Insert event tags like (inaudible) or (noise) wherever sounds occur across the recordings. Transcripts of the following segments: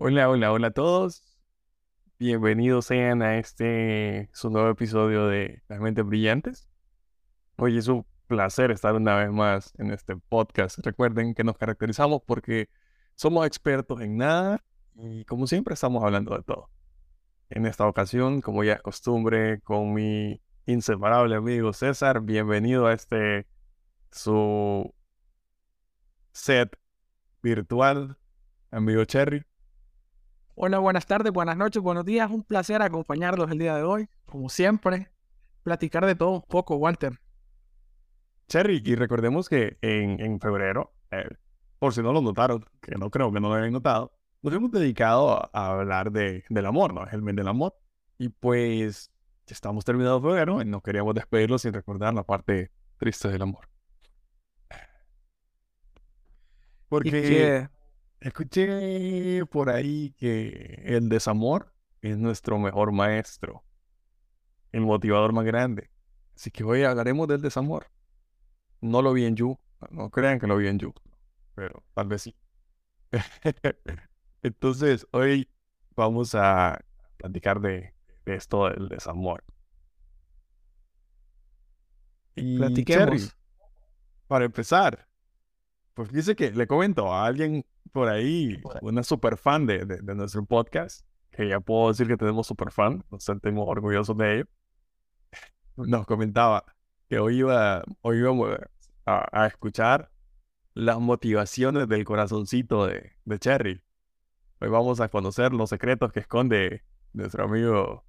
Hola, hola, hola a todos. Bienvenidos sean a este su nuevo episodio de Las Mentes Brillantes. Hoy es un placer estar una vez más en este podcast. Recuerden que nos caracterizamos porque somos expertos en nada y como siempre estamos hablando de todo. En esta ocasión, como ya es costumbre, con mi inseparable amigo César, bienvenido a este su set virtual, amigo Cherry. Hola, buenas tardes, buenas noches, buenos días. Un placer acompañarlos el día de hoy. Como siempre, platicar de todo un poco, Walter. Cherry, y recordemos que en, en febrero, eh, por si no lo notaron, que no creo que no lo hayan notado, nos hemos dedicado a, a hablar de, del amor, ¿no? Es el mes del amor. Y pues ya estamos terminados febrero y no queríamos despedirlo sin recordar la parte triste del amor. Porque... Escuché por ahí que el desamor es nuestro mejor maestro, el motivador más grande. Así que hoy hablaremos del desamor. No lo vi en You, no crean que lo vi en You, pero tal vez sí. (laughs) Entonces, hoy vamos a platicar de, de esto del desamor. Y platiquemos. Cherry, para empezar, pues dice que le comento a alguien por ahí, una super fan de, de, de nuestro podcast, que ya puedo decir que tenemos super fan, nos sentimos orgullosos de ello. Nos comentaba que hoy iba, hoy íbamos a, a escuchar las motivaciones del corazoncito de, de Cherry. Hoy vamos a conocer los secretos que esconde nuestro amigo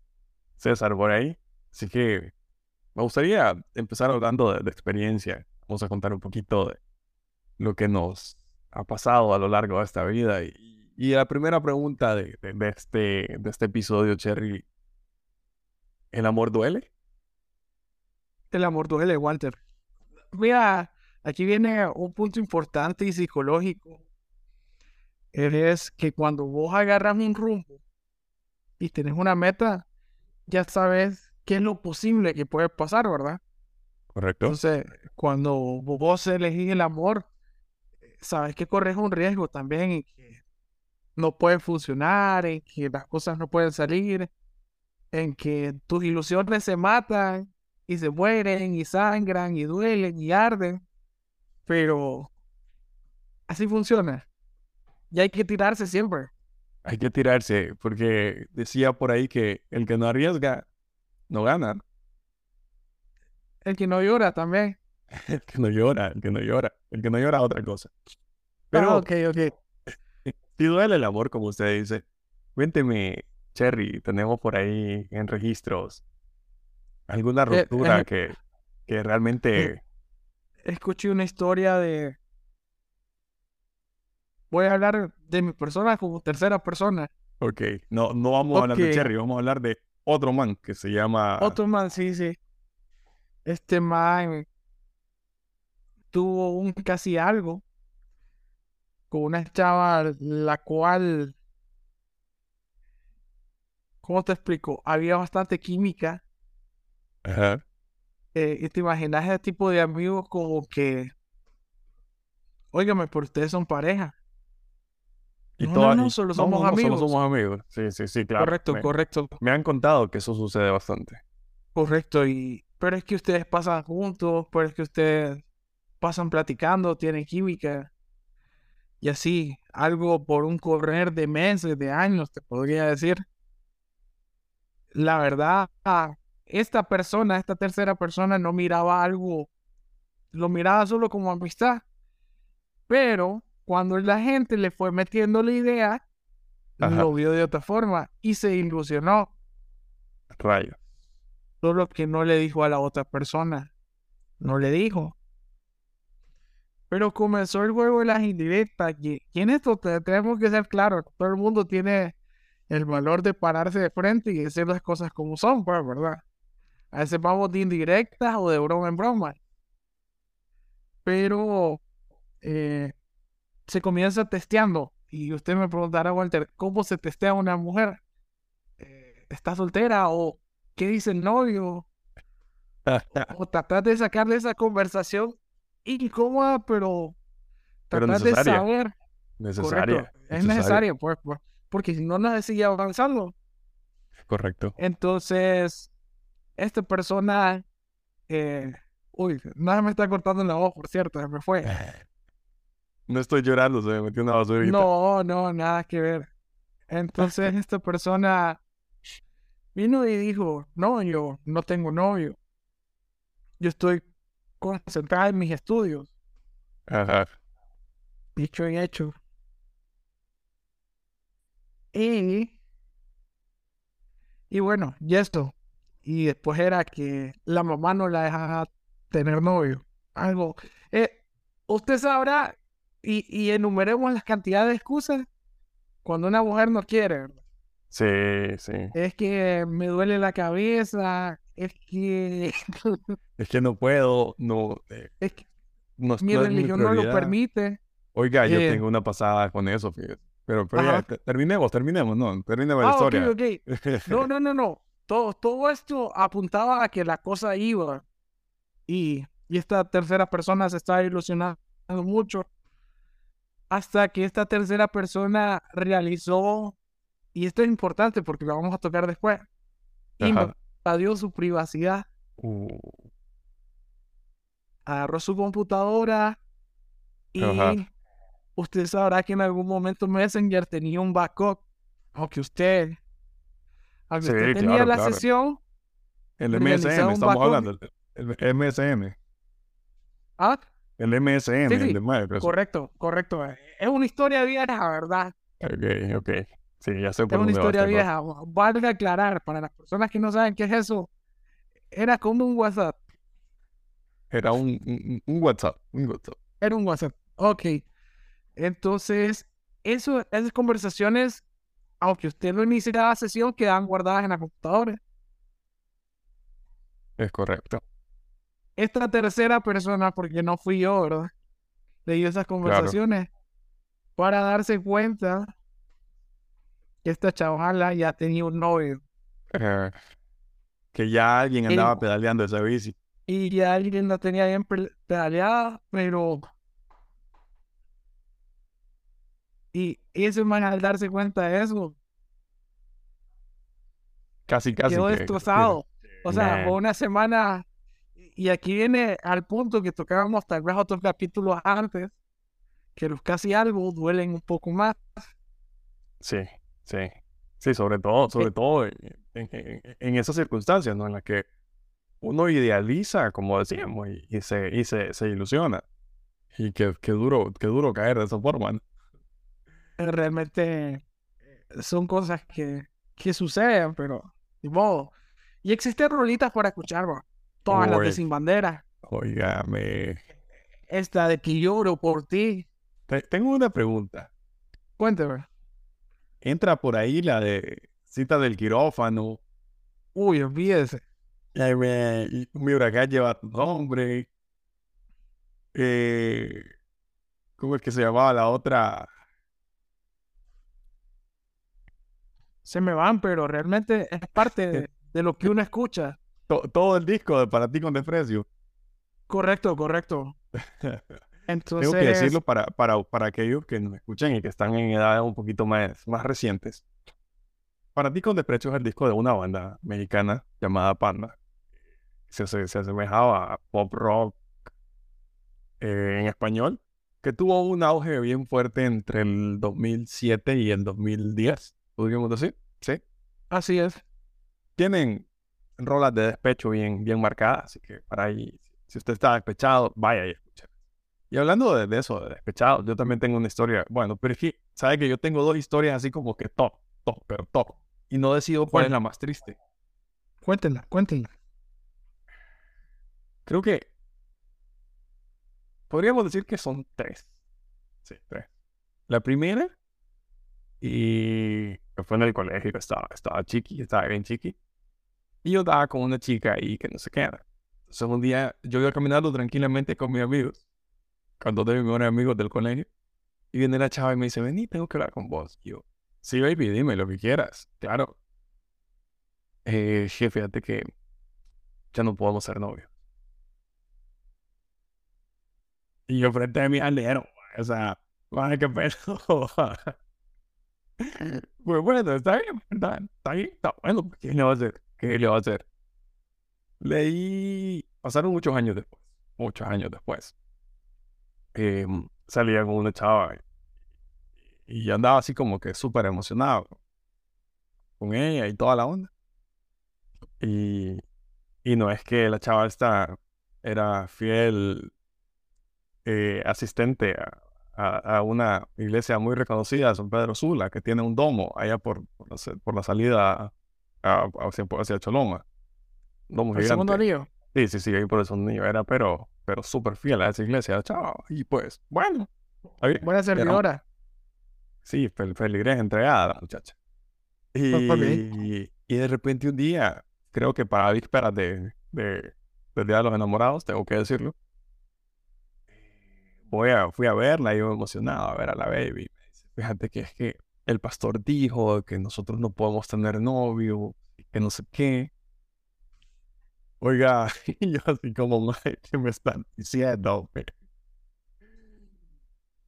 César por ahí. Así que me gustaría empezar hablando de, de experiencia. Vamos a contar un poquito de lo que nos ha pasado a lo largo de esta vida. Y, y la primera pregunta de, de, de, este, de este episodio, Cherry, ¿el amor duele? El amor duele, Walter. Mira, aquí viene un punto importante y psicológico. Es que cuando vos agarras un rumbo y tenés una meta, ya sabes qué es lo posible que puede pasar, ¿verdad? Correcto. Entonces, cuando vos elegís el amor, sabes que corres un riesgo también en que no puede funcionar, en que las cosas no pueden salir, en que tus ilusiones se matan y se mueren y sangran y duelen y arden, pero así funciona. Y hay que tirarse siempre. Hay que tirarse, porque decía por ahí que el que no arriesga, no gana. El que no llora también. El que no llora, el que no llora, el que no llora otra cosa. Pero ah, ok, ok. Si duele el amor, como usted dice, cuénteme, Cherry, tenemos por ahí en registros alguna ruptura eh, que, que realmente... Eh, escuché una historia de... Voy a hablar de mi persona como tercera persona. Ok, no, no vamos a hablar de Cherry, vamos a hablar de otro man que se llama... Otro man, sí, sí. Este man tuvo un casi algo con una chava la cual, ¿cómo te explico? Había bastante química. Ajá. Eh, y te imaginas ese tipo de amigos como que, óigame, pero ustedes son pareja. Y no, todas- no, no, solo somos no, amigos. Solo somos amigos. Sí, sí, sí, claro. correcto, me, correcto, me han contado que eso sucede bastante. correcto. Y, pero es que ustedes pasan juntos, pero es que ustedes pasan platicando, tienen química. Y así, algo por un correr de meses, de años, te podría decir. La verdad, ah, esta persona, esta tercera persona, no miraba algo, lo miraba solo como amistad. Pero cuando la gente le fue metiendo la idea, Ajá. lo vio de otra forma y se ilusionó. Rayo. Solo que no le dijo a la otra persona. No le dijo. Pero comenzó el juego de las indirectas. Y, y en esto te- tenemos que ser claros. Todo el mundo tiene el valor de pararse de frente y decir las cosas como son, pues, ¿verdad? A veces vamos de indirectas o de broma en broma. Pero eh, se comienza testeando. Y usted me preguntará, Walter, ¿cómo se testea una mujer? Eh, ¿Está soltera o qué dice el novio? (laughs) O tratar de sacarle esa conversación incómoda, pero Pero tratar de necesaria. saber. Necesaria. Correcto, es necesario, pues, pues. porque si no, no se sigue avanzando. Correcto. Entonces, esta persona, eh, uy, nada me está cortando la voz, por cierto, se me fue. (laughs) No estoy llorando, se me metió una basurita. No, no, nada que ver. Entonces, esta persona vino y dijo, no, yo no tengo novio. Yo estoy concentrada en mis estudios. Ajá. Dicho y hecho. Y, y bueno, y esto. Y después era que la mamá no la dejaba tener novio. Algo. Eh, usted sabrá, y, y enumeremos las cantidades de excusas cuando una mujer no quiere. Sí, sí. Es que me duele la cabeza, es que, (laughs) Es que no puedo, no, eh, es que no, mi no es mi religión no lo permite. Oiga, yo Eh. tengo una pasada con eso, fíjate. Pero, pero ya, terminemos, terminemos, no, terminemos la Ah, ok, historia. ok. No, (laughs) no, no, no. Todo, todo esto apuntaba a que la cosa iba. Y, y esta tercera persona se estaba ilusionando mucho. Hasta que esta tercera persona realizó, y esto es importante porque lo vamos a tocar después, Ajá. Invadió su privacidad, Uh, agarró su computadora y Ajá. usted sabrá que en algún momento Messenger tenía un backup. Aunque usted, aunque Sí, usted tenía claro, la claro. sesión, el un estamos hablando. El, el MSM. ah, El MSM, Sí, el de Microsoft. Correcto, correcto. Es una historia vieja, ¿verdad? Ok, ok. Sí, ya sé Es por una dónde va historia vieja. Valga aclarar, para las personas que no saben qué es eso, era como un WhatsApp. Era un, un, un WhatsApp, un WhatsApp. Era un WhatsApp. Ok. Entonces, eso, esas conversaciones, aunque usted no inicie la sesión, quedan guardadas en la computadora. Es correcto. Esta tercera persona, porque no fui yo, ¿verdad? Leí esas conversaciones para darse cuenta que esta chavala ya tenía un novio. Eh, que ya alguien andaba pedaleando esa bici. Y ya alguien la tenía bien pe- pedaleada, pero... Y ese man al darse cuenta de eso, Casi, casi. quedó que- destrozado. O sea, Nah. fue una semana... Y aquí viene al punto que tocábamos tal vez otros capítulos antes, que los casi algo duelen un poco más. Sí, sí. Sí, sobre todo, sobre Eh. todo en, en- en- en esas circunstancias, ¿no? En las que uno idealiza, como decíamos, y, y se, y se, se ilusiona. Y qué, qué duro, qué duro caer de esa forma, ¿no? realmente son cosas que, que suceden, pero de modo. Y existen rolitas para escuchar, bro. Todas las de. Sin Bandera. Óigame. Esta de que lloro por ti. Te- tengo una pregunta. Cuénteme. Entra por ahí la de cita del quirófano. Uy, olvídese. Mi huracán lleva tu nombre. Eh, ¿cómo es que se llamaba la otra? Se me van, pero realmente es parte de, de lo que uno escucha. To- todo el disco de Para ti con desprecio. Correcto, correcto. (laughs) Entonces, Tengo que decirlo para, para, para aquellos que nos escuchan y que están en edades un poquito más, más recientes. Para ti con desprecio es el disco de una banda mexicana llamada Panda. Se, se, se asemejaba a pop rock eh, en español, que tuvo un auge bien fuerte entre el 2007 y el 2010, podríamos decir. Sí. así es. Tienen rolas de despecho bien, bien marcadas, así que para ahí, si usted está despechado, vaya y. Y hablando de, de eso, de despechado, yo también tengo una historia. Bueno, pero es que, ¿sabe que yo tengo dos historias así como que top, top, pero top? Y no decido cuál es la más triste. Cuéntenla, cuéntenla. Creo que podríamos decir que son tres. Sí, tres. La primera, y fue en el colegio, estaba, estaba chiqui, estaba bien chiqui. Y yo estaba con una chica ahí que no se queda. Entonces un día yo iba caminando tranquilamente con mis amigos, con de mis mejores amigos del colegio. Y viene la chava y me dice, vení, tengo que hablar con vos. Y yo, sí, baby, dime lo que quieras. Claro. Eh, fíjate que ya no podemos ser novios. Y yo frente a mi alero, o sea, qué pedo. (laughs) Pues bueno, está bien, ¿verdad? Está bien, está bueno. ¿Qué le va a hacer? ¿Qué le va a hacer? Leí, pasaron muchos años después, muchos años después. Eh, salía con una chava y andaba así como que súper emocionado con ella y toda la onda. Y, y no es que la chava esta era fiel eh, asistente a, a, una iglesia muy reconocida, San Pedro Sula, que tiene un domo allá por, por, la, por la salida a, hacia, hacia Choloma. Domo ¿El segundo anillo? Sí, sí, sí, ahí por el segundo anillo. Era pero, pero súper fiel a esa iglesia, chao. Y pues, bueno. Buena servidora. sí, fel feligrés entregada la muchacha. Y, y de repente un día, creo que para vísperas de, de, del Día de los Enamorados, tengo que decirlo, voy a, fui a verla y yo emocionado a ver a la baby. Fíjate que es que el pastor dijo que nosotros no podemos tener novio, que no sé qué. Oiga, (laughs) yo así como, ¿qué me están diciendo?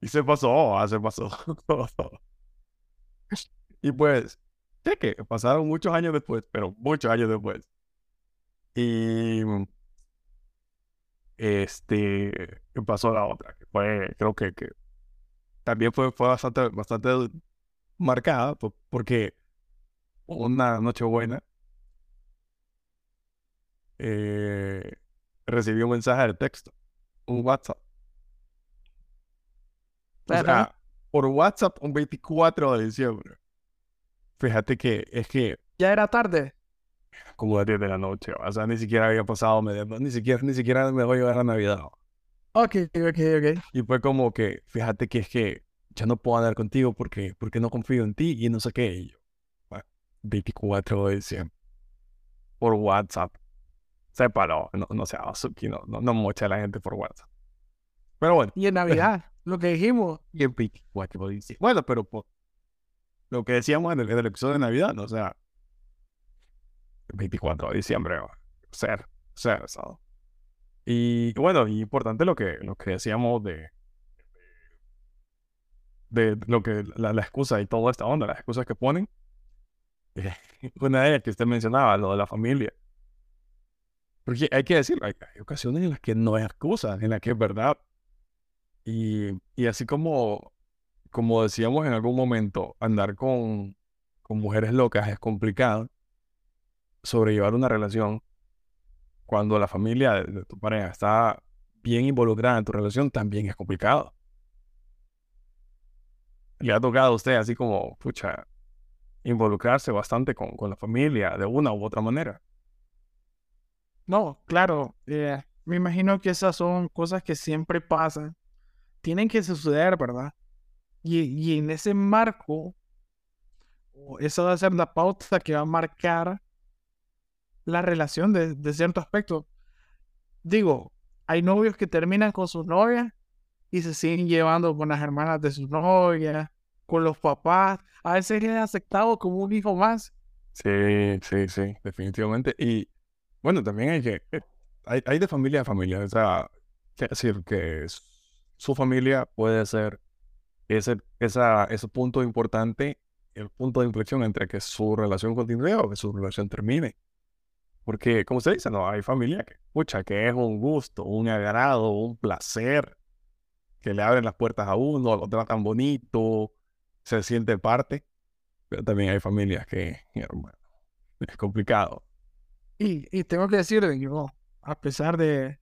Y se pasó, ah, se pasó. (laughs) y pues, sé que pasaron muchos años después, pero muchos años después. Y este pasó la otra, que fue, creo que, que también fue, fue bastante, bastante marcada, porque una noche buena eh, recibí un mensaje de texto, un WhatsApp. O sea, por WhatsApp un 24 de diciembre. Fíjate que es que... Ya era tarde. Como las 10 de la noche. O sea, ni siquiera había pasado medio, ni siquiera, ni siquiera me voy a llegar a Navidad. Ok, ok, ok. Y fue como que, fíjate que es que ya no puedo andar contigo porque, porque no confío en ti y no sé qué. Y yo, 24 de diciembre. Por WhatsApp. Sépalo. No, no sea no, no, no la gente por WhatsApp. Pero bueno. Y en Navidad, (laughs) lo que dijimos. Y en 24 de diciembre. Bueno, pero por, lo que decíamos en el, en el episodio de Navidad, ¿no? o sea, 24 de diciembre, ser, ser, ¿sabes? Y bueno, y importante lo que, lo que decíamos de, de lo que la, excusa y toda esta onda, las excusas que ponen. (laughs) una de ellas que usted mencionaba, lo de la familia. Porque hay que decir, hay, ocasiones en las que no hay excusas, en las que es verdad. Y, y así como, como decíamos en algún momento, andar con, con mujeres locas es complicado sobrellevar una relación cuando la familia de, tu pareja está bien involucrada en tu relación también es complicado. Le ha tocado a usted así como, pucha, involucrarse bastante con, con la familia de una u otra manera. No, claro. Eh, me imagino que esas son cosas que siempre pasan. Tienen que suceder, ¿verdad? Y, y en ese marco, esa va a ser la pauta que va a marcar la relación de, cierto aspecto. Digo, hay novios que terminan con sus novias y se siguen llevando con las hermanas de sus novias, con los papás. A veces es aceptado como un hijo más. Sí, sí, sí, definitivamente. Y bueno, también hay que, eh, hay, hay de familia a familia. O sea, quiere decir que su familia puede ser ese, esa, ese punto importante, el punto de inflexión entre que su relación continúe o que su relación termine. Porque, como usted dice, no, hay familia que, escucha, que es un gusto, un agrado, un placer, que le abren las puertas a uno, lo tratan bonito, se siente parte. Pero también hay familias que, hermano, es complicado. Y, y tengo que decir, yo, a pesar de,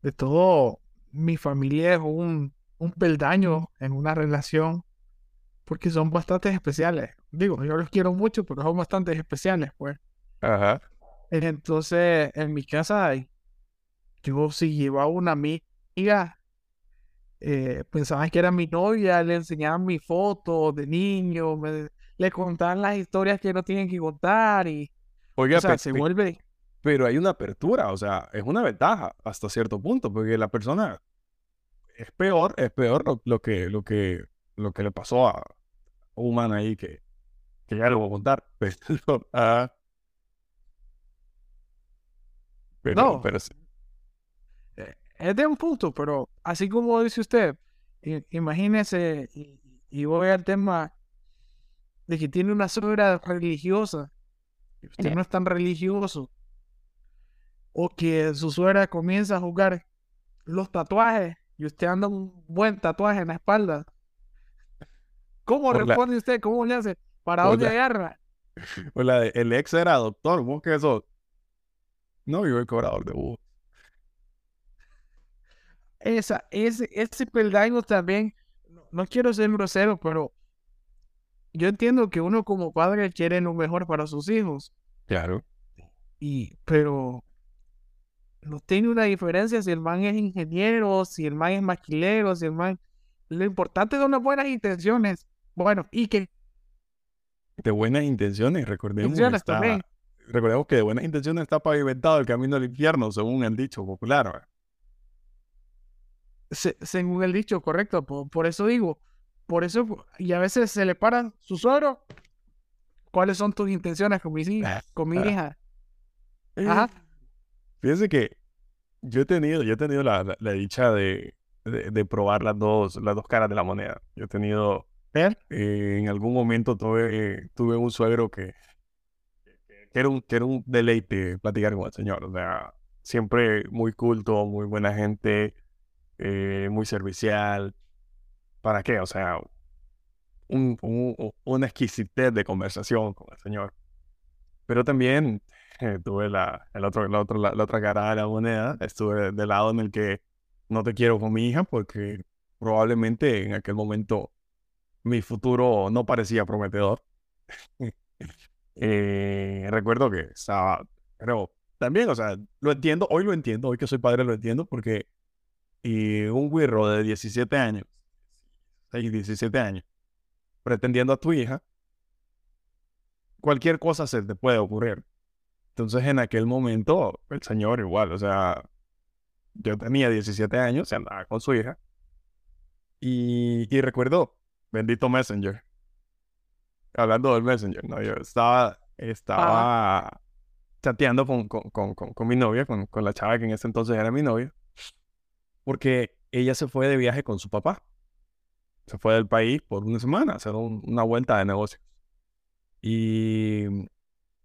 de todo, mi familia es un, un peldaño en una relación porque son bastante especiales. Digo, yo los quiero mucho, pero son bastante especiales, pues. Ajá. Entonces, en mi casa, yo si llevaba una amiga, eh, pensaban que era mi novia, le enseñaban mi foto de niño, le contaban las historias que no tienen que contar y Oiga, o sea, se vuelve... Pero hay una apertura, o sea, es una ventaja hasta cierto punto, porque la persona es peor, es peor lo, que, lo, que, lo que le pasó a un man ahí que, que ya le voy a contar. (laughs) Pero, ah, no. Eh, es de un punto, pero así como dice usted, imagínese, y, voy al tema de que tiene una suegra religiosa usted no es tan religioso, o que su suegra comienza a jugar los tatuajes y usted anda un buen tatuaje en la espalda. ¿Cómo responde usted? ¿Cómo le hace? ¿Para dónde agarra? (laughs) Hola, el ex era doctor, vos que eso. No, yo el cobrador de bus. Esa, ese, ese peldaño también, no quiero ser grosero, pero yo entiendo que uno como padre quiere lo mejor para sus hijos. Claro. Y, pero no tiene una diferencia si el man es ingeniero, si el man es maquilero, si el man... Lo importante son las buenas intenciones. Bueno, y que... De buenas intenciones, recordemos, está... recordemos que de buenas intenciones está pavimentado el camino al infierno, según el dicho popular. según el dicho, correcto. Por, eso digo, por eso, y a veces se le para su suegro. ¿Cuáles son tus intenciones con mi hija? Con mi hija? Ajá. Fíjense que yo he tenido, yo he tenido la, la, dicha de, de, probar las dos, las dos caras de la moneda. Yo he tenido, eh, en algún momento tuve, tuve un suegro que, que, era un, que era un deleite platicar con el señor. O sea, siempre muy culto, muy buena gente, eh, muy servicial. ¿Para qué? O sea, un, un, una exquisitez de conversación con el señor. Pero también tuve la, el otro, la, otro, la, otra cara de la moneda, estuve del lado en el que no te quiero con mi hija porque probablemente en aquel momento mi futuro no parecía prometedor. (laughs) eh, recuerdo que estaba, pero también, o sea, lo entiendo, hoy lo entiendo, hoy que soy padre lo entiendo porque y un guirro de 17 años, 17 años, pretendiendo a tu hija, cualquier cosa se te puede ocurrir. Entonces en aquel momento el señor igual, o sea, yo tenía 17 años, se andaba con su hija. Y, y recuerdo, bendito Messenger. Hablando del Messenger, ¿no? Yo estaba, estaba chateando con, con, con, con, mi novia, con, con la chava que en ese entonces era mi novia. Porque ella se fue de viaje con su papá. Se fue del país por una semana a hacer una vuelta de negocios. Y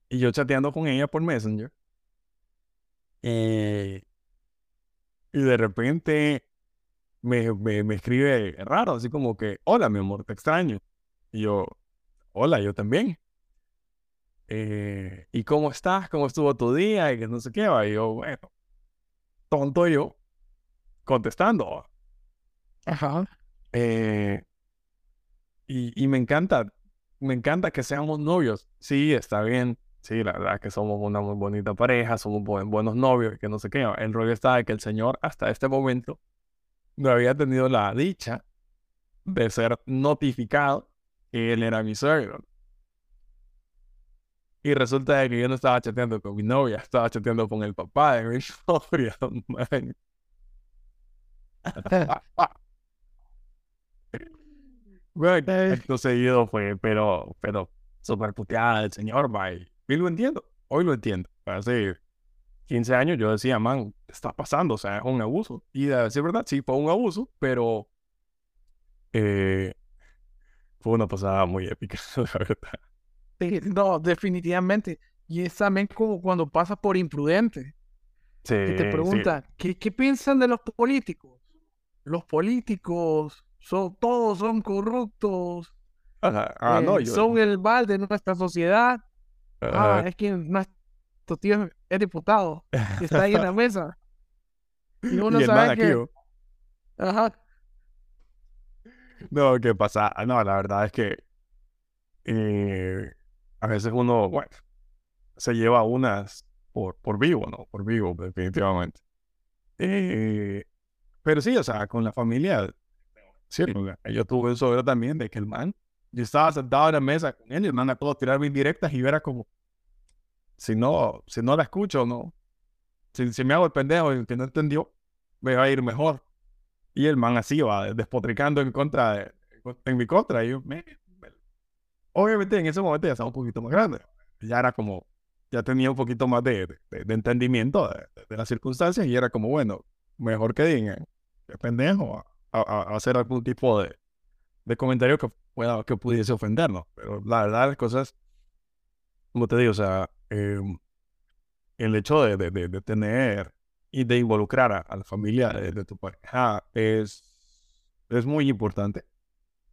y yo chateando con ella por Messenger. Eh, y de repente me, me, escribe raro, así como que, hola, mi amor, te extraño. Y yo, hola, yo también. Eh, ¿Y cómo estás? ¿Cómo estuvo tu día? Y que no sé qué va. Y yo, bueno, tonto yo, contestando. Ajá. Eh, y, y me encanta, me encanta que seamos novios. Sí, está bien. Sí, la verdad es que somos una muy bonita pareja, somos buenos novios y que no sé qué. El rollo está de que el Señor hasta este momento no había tenido la dicha de ser notificado que él era mi suegro. Y resulta de que yo no estaba chateando con mi novia, estaba chateando con el papá de mi (laughs) novia. (laughs) (laughs) bueno, acto seguido fue, pero, pero súper puteada el señor, bye. Y lo entiendo, hoy lo entiendo. Hace 15 años yo decía, man, ¿qué está pasando? O sea, es un abuso. Y de decir verdad, sí, fue un abuso, pero eh, fue una pasada muy épica, (laughs) la verdad. no, definitivamente. Y es también como cuando pasa por imprudente. Sí, que te pregunta, ¿qué, ¿qué, piensan de los políticos? Los políticos son, todos son corruptos. Ah, no, eh, Son el mal de nuestra sociedad. Ah, es que nuestro tío es diputado. está ahí en la mesa. (laughs) Y uno sabe que... Ajá. No, ¿qué pasa? Ah, no, la verdad es que eh, a veces uno, bueno, se lleva unas por, por vivo, ¿no? Por vivo, definitivamente. Eh, pero sí, o sea, con la familia, sí, yo tuve un sobre también de que el man yo estaba sentado en la mesa con él y el man a todos tirarme indirectas y era como, si no, si no la escucho, no. Si, si me hago el pendejo y el que no entendió, me va a ir mejor. Y el man así va despotricando en contra de, en mi contra. Y yo, me, obviamente en ese momento ya estaba un poquito más grande. Ya era como, ya tenía un poquito más de, de, entendimiento de, las circunstancias y era como, bueno, mejor que digan, qué pendejo, a, hacer algún tipo de, de comentario que pueda, que pudiese ofendernos. Pero la verdad, las cosas, como te digo, o sea, em, el hecho de, de, de, tener y de involucrar a, la familia de, tu pareja es, es muy importante,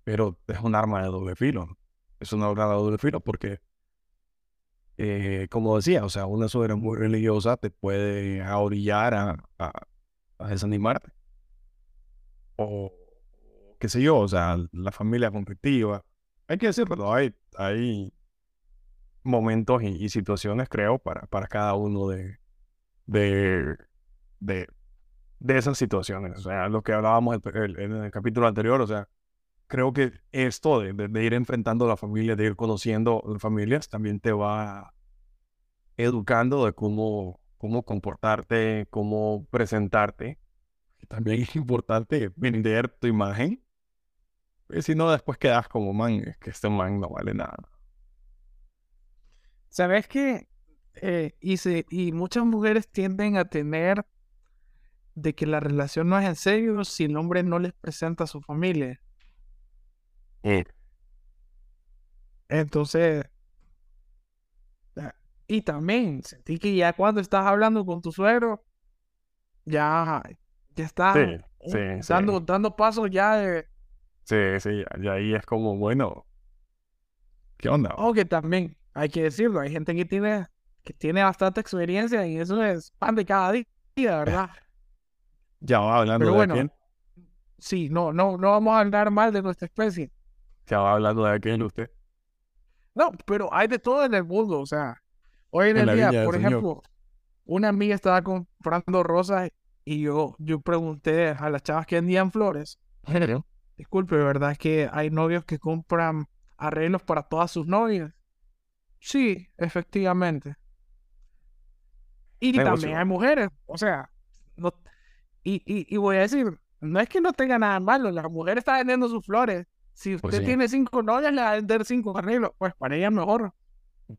pero es un arma de doble filo. Es un arma de doble filo porque, eh, como decía, o sea, una suegra muy religiosa te puede orillar a, a, a desanimarte. O qué sé yo, o sea, la familia conflictiva. Hay que decirlo, hay, hay momentos y, situaciones, creo, para, para cada uno de, de, de, esas situaciones. O sea, lo que hablábamos en el, capítulo anterior, o sea, creo que esto de, de, ir enfrentando a la familia, de ir conociendo familias, también te va educando de cómo, cómo comportarte, cómo presentarte. También es importante vender tu imagen si no, después quedas como man, es que este man no vale nada. ¿Sabes qué? Eh, y, y muchas mujeres tienden a tener de que la relación no es en serio si el hombre no les presenta a su familia. Entonces, y también sentí que ya cuando estás hablando con tu suegro, ya, ya estás dando, dando pasos ya de, Sí, sí, y ahí es como, bueno, ¿qué onda? O que también, hay que decirlo, hay gente que tiene, que tiene bastante experiencia y eso es pan de cada día, ¿verdad? (laughs) ya va hablando de quién. Sí, no, no, no vamos a hablar mal de nuestra especie. Ya va hablando de quién usted. No, pero hay de todo en el mundo, o sea, hoy en, el día, por ejemplo, una amiga estaba comprando rosas y yo, yo pregunté a las chavas que vendían flores. Disculpe, ¿verdad? Es que hay novios que compran arreglos para todas sus novias. Sí, efectivamente. Y también hay mujeres, o sea, no, y, y, voy a decir, no es que no tenga nada malo, la mujer está vendiendo sus flores. Si pues usted tiene cinco novias, le va a vender cinco arreglos, pues para ella mejor.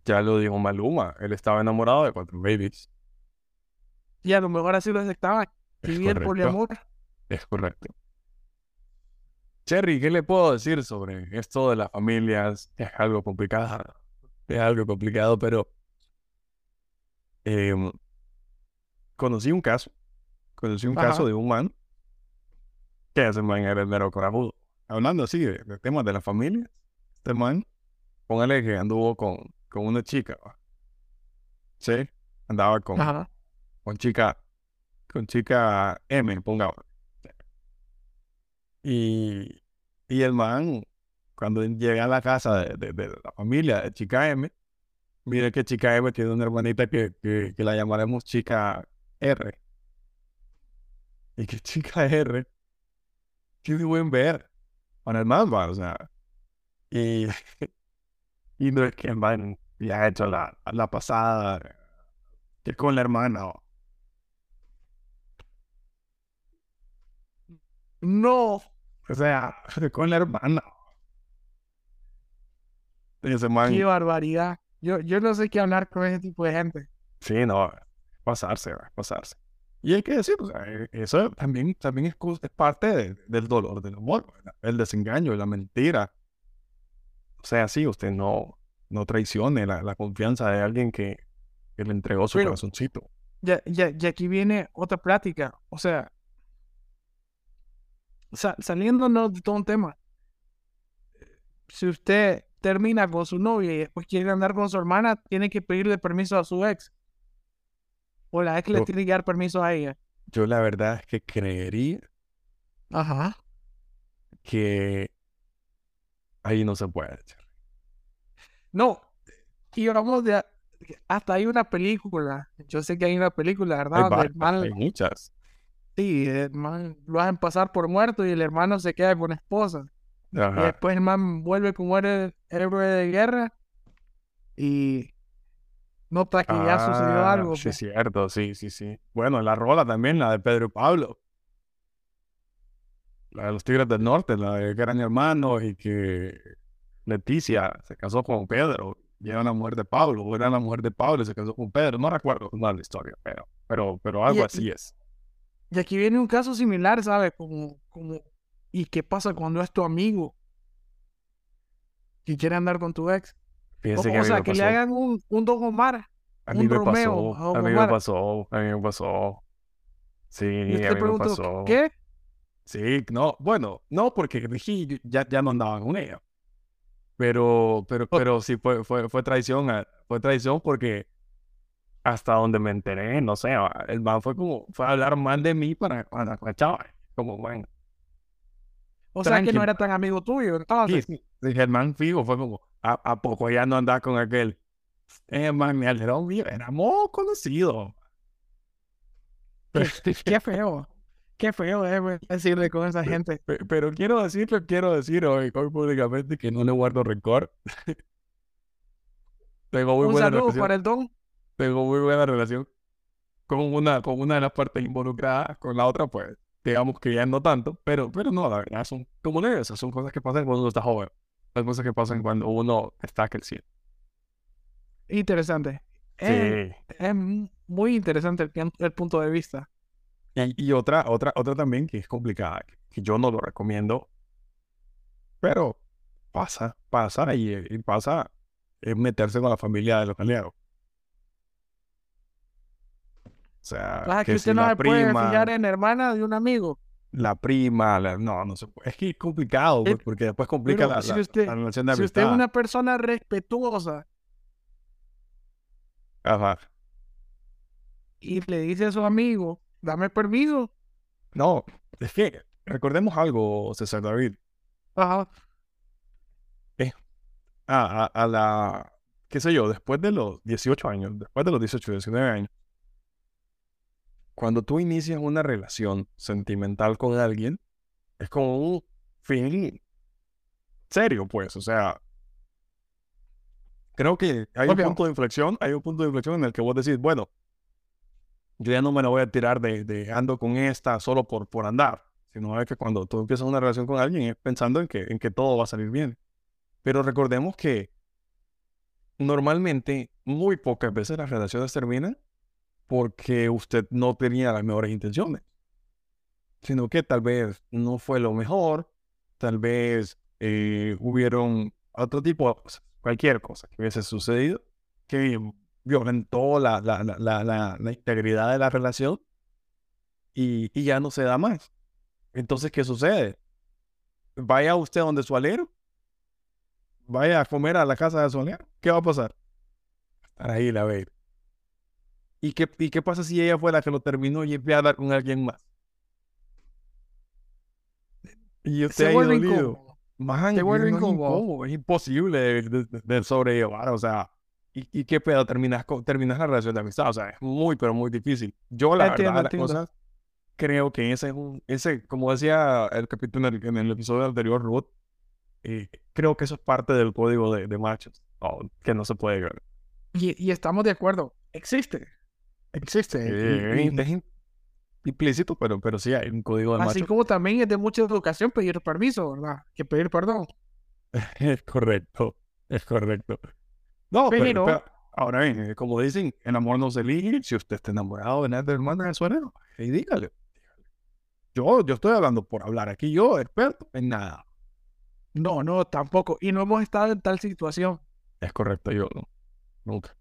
Ya lo dijo Maluma, él estaba enamorado de cuatro babies. Y a lo mejor así lo aceptaba. Vivir poliamor. Es correcto. Cherry, ¿qué le puedo decir sobre esto de las familias? Es algo complicado, es algo complicado, pero em, conocí un caso, conocí un caso de un man que ese man era el mero corajudo. Hablando así de, temas de la familia, este man, póngale que anduvo con, con una chica, ¿sí? Andaba con, con chica, con chica M, pongamos. Y, y el man, cuando llega a la casa de, la familia de Chica M, mire que Chica M tiene una hermanita que, que, la llamaremos Chica R. Y que (laughs) Chica R tiene buen ver con el man, o sea. Y, (laughs) y no es que el man ya ha hecho la, la pasada que con la hermana. No. O sea, (laughs) con la hermana. Ese Qué barbaridad. Yo, yo no sé qué hablar con ese tipo de gente. Sí, no, pasarse, pasarse. Y hay que decir, o sea, e, eso también, también es, parte del dolor del amor, el desengaño, la mentira. O sea, sí, usted no, no traicione la, confianza de alguien que, le entregó su corazoncito. Ya, ya, y aquí viene otra plática. O sea, saliéndonos de todo un tema, si usted termina con su novia y después quiere andar con su hermana, tiene que pedirle permiso a su ex. O la ex le tiene que dar permiso a ella. Yo la verdad es que creería Ajá. que ahí no se puede. No, y vamos de hasta hay una película. Yo sé que hay una película, ¿verdad? hay muchas. Sí, el man lo hacen pasar por muerto y el hermano se queda con esposa. Y después el man vuelve como héroe, héroe de guerra y nota que ya sucedió ah, algo. Sí, es pues. cierto, sí, sí, sí. Bueno, la rola también, la de Pedro y Pablo. La de los Tigres del Norte, la de que eran hermanos y que Leticia se casó con Pedro y era la mujer de Pablo, o era la mujer de Pablo y se casó con Pedro. No recuerdo mal la historia, pero, pero, pero algo así es. Y aquí viene un caso similar, ¿sabes? Como, como, ¿y qué pasa cuando es tu amigo? que quiere andar con tu ex. Fíjense O, que sea, me que le hagan un, un Don Omar. A mí un me Romeo pasó. a A mí me pasó. A mí me pasó. Sí, Y a mí me preguntó, pasó. ¿qué? Sí, no, bueno, no, porque dije, yo ya, ya no andaba con ella. Pero, pero, pero sí fue, fue, fue traición, fue traición porque hasta donde me enteré, no sé, el man fue como, fue a hablar mal de mí para, para la chava. Como, bueno, O sea, que no era tan amigo tuyo, sí, entonces. sí. Dije, el man fijo, fue como, ¿a, a poco ya no andaba con aquel? Eh, man, me alteró mío, éramos conocidos. Qué, (laughs) qué feo. Qué feo es decirle con esa gente. Pe- Pero quiero decirlo, quiero decir hoy, hoy públicamente que no le guardo rencor. (laughs) Tengo muy Un buena saludo relación, para el Don. Tengo muy buena relación con una, con una de las partes involucradas, con la otra, pues, digamos que ya no tanto, pero, pero no, la verdad, son como esas, son cosas que pasan cuando uno está joven, son cosas que pasan cuando uno está creciendo. Interesante. Es, Sí. es muy interesante el, el punto de vista. Y, y otra, otra, otra también que es complicada, que, que yo no lo recomiendo, pero pasa, pasa y, y pasa es meterse con la familia de los aliados. O sea, Ah, que que usted si no la se puede prima, fijar en hermana de un amigo. la prima, la- no, no se puede. Es que es complicado, pues, Eh, porque después complica la, si usted- la relación de Si usted es una persona respetuosa Ajá. y le dice a su amigo, dame permiso. No, es que recordemos algo, César David. Ajá. a, a, a la, qué sé yo, después de los 18 años, después de los 18, 19 años, cuando tú inicias una relación sentimental con alguien, es como un fin serio, pues, o sea, creo que hay un Obvio. punto de inflexión, hay un punto de inflexión en el que vos decís, bueno, yo ya no me la voy a tirar de, de ando con esta solo por, por andar, sino es que cuando tú empiezas una relación con alguien es pensando en que, en que todo va a salir bien. Pero recordemos que normalmente muy pocas veces las relaciones terminan porque usted no tenía las mejores intenciones, sino que tal vez no fue lo mejor, tal vez eh, hubieron otro tipo de cosas, cualquier cosa que hubiese sucedido que violentó la, la, la, la, integridad de la relación y, y ya no se da más. Entonces, ¿qué sucede? Vaya usted donde su alero vaya a comer a la casa de su aliado, ¿qué va a pasar? Estar ahí la ve. ¿Y qué, ¿Y qué pasa si ella fue la que lo terminó y empieza a dar con alguien más? Y usted Se vuelve incómodo. Man, Te vuelve no es incómodo. incómodo, es imposible de, de- sobrellevar, o sea, ¿y, y qué pedo? Terminas, con- terminas la relación de amistad, o sea, es muy, pero muy difícil. Yo, la Entiendo, verdad, las entiendo. cosas, creo que ese es un, ese, como decía el capítulo en el, en el episodio anterior, Ruth, eh, creo que eso es parte del código de, de machos, no, que no se puede ver. Y, y estamos de acuerdo. Existe. Existe. Eh, Y- es im- implícito, pero, pero sí hay un código de así como también es de mucha educación pedir permiso, ¿verdad? Que pedir perdón. (laughs) Es correcto, es correcto. No, pero, Pero- pero, ahora bien, eh, como dicen, el amor no se elige. Si usted está enamorado de de hermana de su hermano, y dígale. Yo, yo estoy hablando por hablar aquí, yo, experto en nada. No, no, tampoco. Y no hemos estado en tal situación. Es correcto, yo no. Nunca.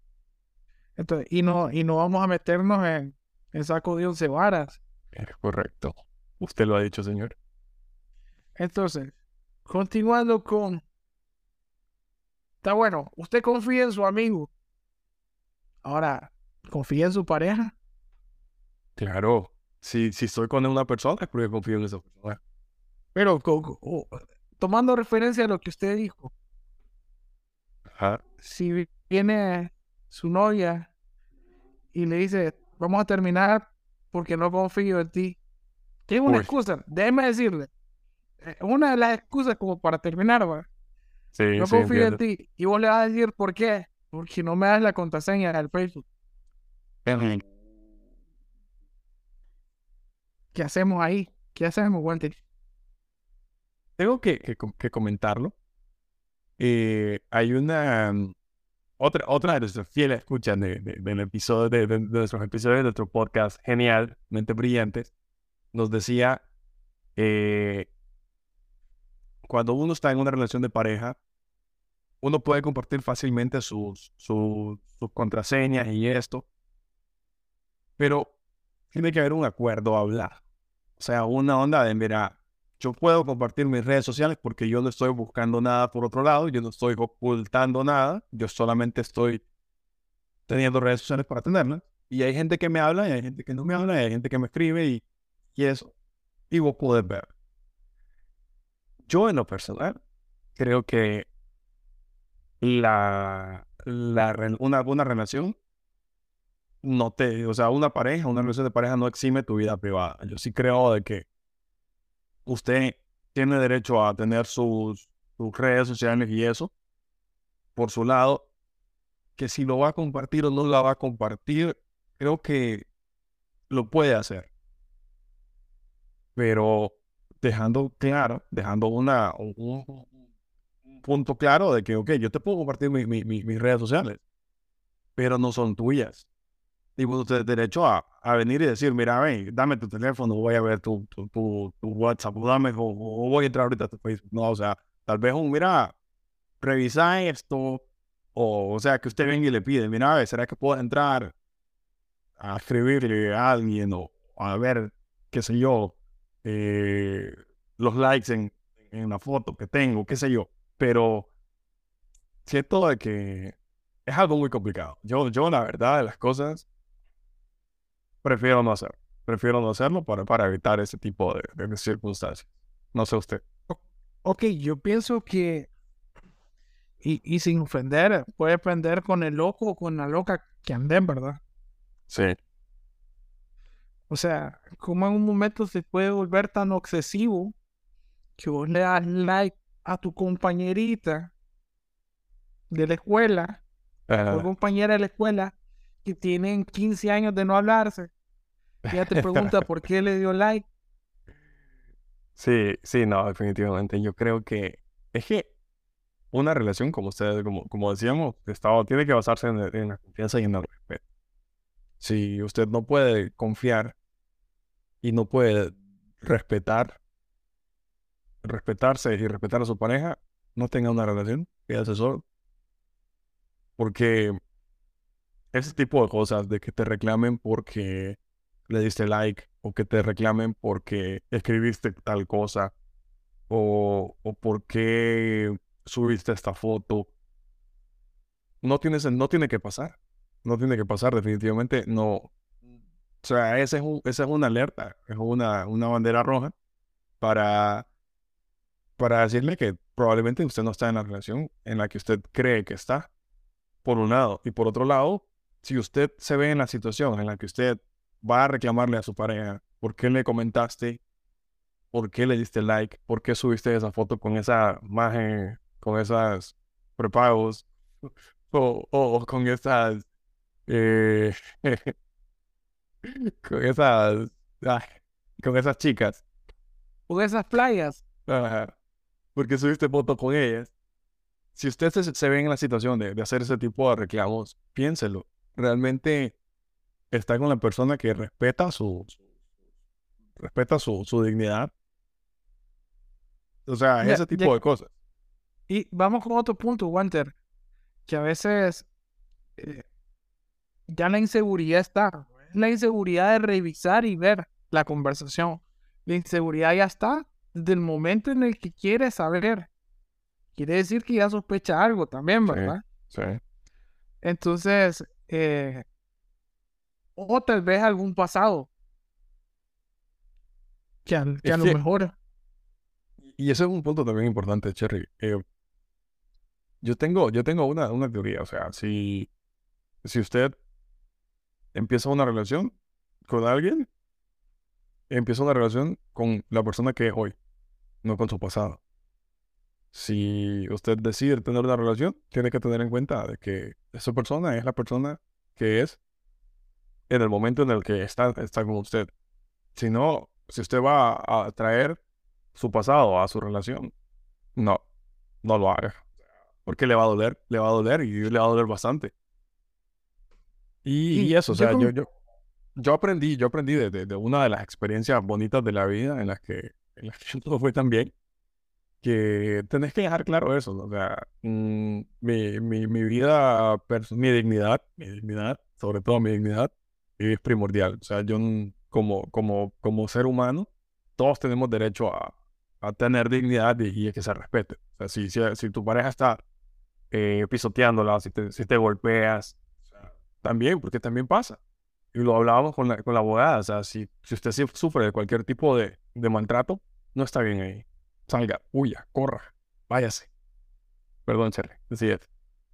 Entonces, y no, y no vamos a meternos en, en saco de once varas. Es correcto. Usted lo ha dicho, señor. Entonces, continuando con. Está bueno, usted confía en su amigo. Ahora, confía en su pareja. Claro. Si, si estoy con una persona, es porque confío en esa persona. Pero co- co- o- tomando referencia a lo que usted dijo, Ajá. si viene su novia y le dice, vamos a terminar porque no confío en ti, ¿qué es una Uy. excusa? Déjeme decirle, eh, una de las excusas como para terminar, ¿va? Sí, no sí, confío en ti. Y vos le vas a decir, ¿por qué? Porque no me das la contraseña del Facebook. ¿Qué hacemos ahí? ¿Qué hacemos, Walter? Tengo que, que que comentarlo. Eh, hay una mm, otra, otra de nuestras fieles escuchas de, de- del episodio de, nuestros episodios de nuestro podcast genial, Mentes Brillantes, nos decía eh, cuando uno está en una relación de pareja, uno puede compartir fácilmente sus, sus, sus contraseñas y esto, pero tiene que haber un acuerdo a hablar. O sea, una onda de, mira, yo puedo compartir mis redes sociales porque yo no estoy buscando nada por otro lado, yo no estoy ocultando nada, yo solamente estoy teniendo redes sociales para tenerlas. Y hay gente que me habla y hay gente que no me habla y hay gente que me escribe y, y eso. Y vos podés ver. Yo en lo personal creo que la, la una, una relación no te, o sea, una pareja, una relación de pareja no exime tu vida privada. Yo sí creo de que usted tiene derecho a tener sus, redes sociales y eso por su lado, que si lo va a compartir o no la va a compartir, creo que lo puede hacer. Pero dejando claro, dejando una, un, punto claro de que, ok, yo te puedo compartir mis redes sociales, pero no son tuyas. Y vos tenés derecho a, a, venir y decir, mira, ven, dame tu teléfono, voy a ver tu, tu, tu, WhatsApp, o, dame, o, voy a entrar ahorita a tu Facebook. No, o sea, tal vez un, mira, revisa esto, o, o sea, que usted venga y le pide, mira, ¿será que puedo entrar a escribirle a alguien o a ver, qué sé yo, eh, los likes en, en la foto que tengo, qué sé yo? Pero siento de que es algo muy complicado. Yo, yo la verdad de las cosas, prefiero no hacerlo. Prefiero no hacerlo para, para evitar ese tipo de, circunstancias. No sé usted. Ok, yo pienso que, y, y, sin ofender, puede aprender con el loco o con la loca que anden, ¿verdad? Sí. O sea, como en un momento se puede volver tan obsesivo que vos le das like a tu compañerita de la escuela, o compañera de la escuela, que tienen 15 años de no hablarse, ya te pregunta por qué le dio like. Sí, sí, no, definitivamente. Yo creo que es que una relación, como ustedes, como, como decíamos, estado, tiene que basarse en, en, la confianza y en el respeto. Si usted no puede confiar y no puede respetar, respetarse y respetar a su pareja, no tenga una relación, quédese solo. Porque ese tipo de cosas de que te reclamen porque le diste like o que te reclamen porque escribiste tal cosa o, o porque subiste esta foto, no, tienes, no tiene que pasar. No tiene que pasar, definitivamente no. O sea, ese es esa es una alerta, es una, una bandera roja para, para decirle que probablemente usted no está en la relación en la que usted cree que está, por un lado. Y por otro lado, si usted se ve en la situación en la que usted va a reclamarle a su pareja, ¿por qué le comentaste? ¿Por qué le diste like? ¿Por qué subiste esa foto con esa imagen, con esas prepagos? (laughs) O, o, con esas... Eh, (laughs) con esas... con esas chicas. Con esas playas. ¿Por qué subiste foto con ellas. Si usted se, ve en la situación de, de hacer ese tipo de reclamos, piénselo realmente está con la persona que respeta su, respeta su, su, dignidad. O sea, ese tipo de cosas. Y vamos con otro punto, Walter, que a veces eh, ya la inseguridad está. La inseguridad de revisar y ver la conversación. La inseguridad ya está desde el momento en el que quiere saber. Quiere decir que ya sospecha algo también, ¿verdad? sí. Entonces, eh, o tal vez algún pasado que a, lo mejor. Y ese es un punto también importante, Cherry. Eh, yo tengo, yo tengo una, una teoría, o sea, si, si usted empieza una relación con alguien, empieza una relación con la persona que es hoy, no con su pasado. Si usted decide tener una relación, tiene que tener en cuenta de que esa persona es la persona que es en el momento en el que está, está con usted. Si no, si usted va a traer su pasado a su relación, no, no lo haga. Porque le va a doler, le va a doler y le va a doler bastante. Y, eso, o sea, yo, yo, yo aprendí, yo aprendí de, de, una de las experiencias bonitas de la vida en las que, en las que (laughs) todo fue tan bien que tenés que dejar claro eso, ¿no? o sea, mm, mi, mi, mi vida, mi dignidad, mi dignidad, sobre todo mi dignidad, es primordial. O sea, yo como, como, como ser humano, todos tenemos derecho a, a tener dignidad y, a que se respete. O sea, si, si, si tu pareja está eh, pisoteándola, si te, si te golpeas, también, porque también pasa. Y lo hablábamos con la, con la abogada, o sea, si, si usted sufre de cualquier tipo de, de maltrato, no está bien ahí. Salga, huya, corra, váyase. Perdón, así es.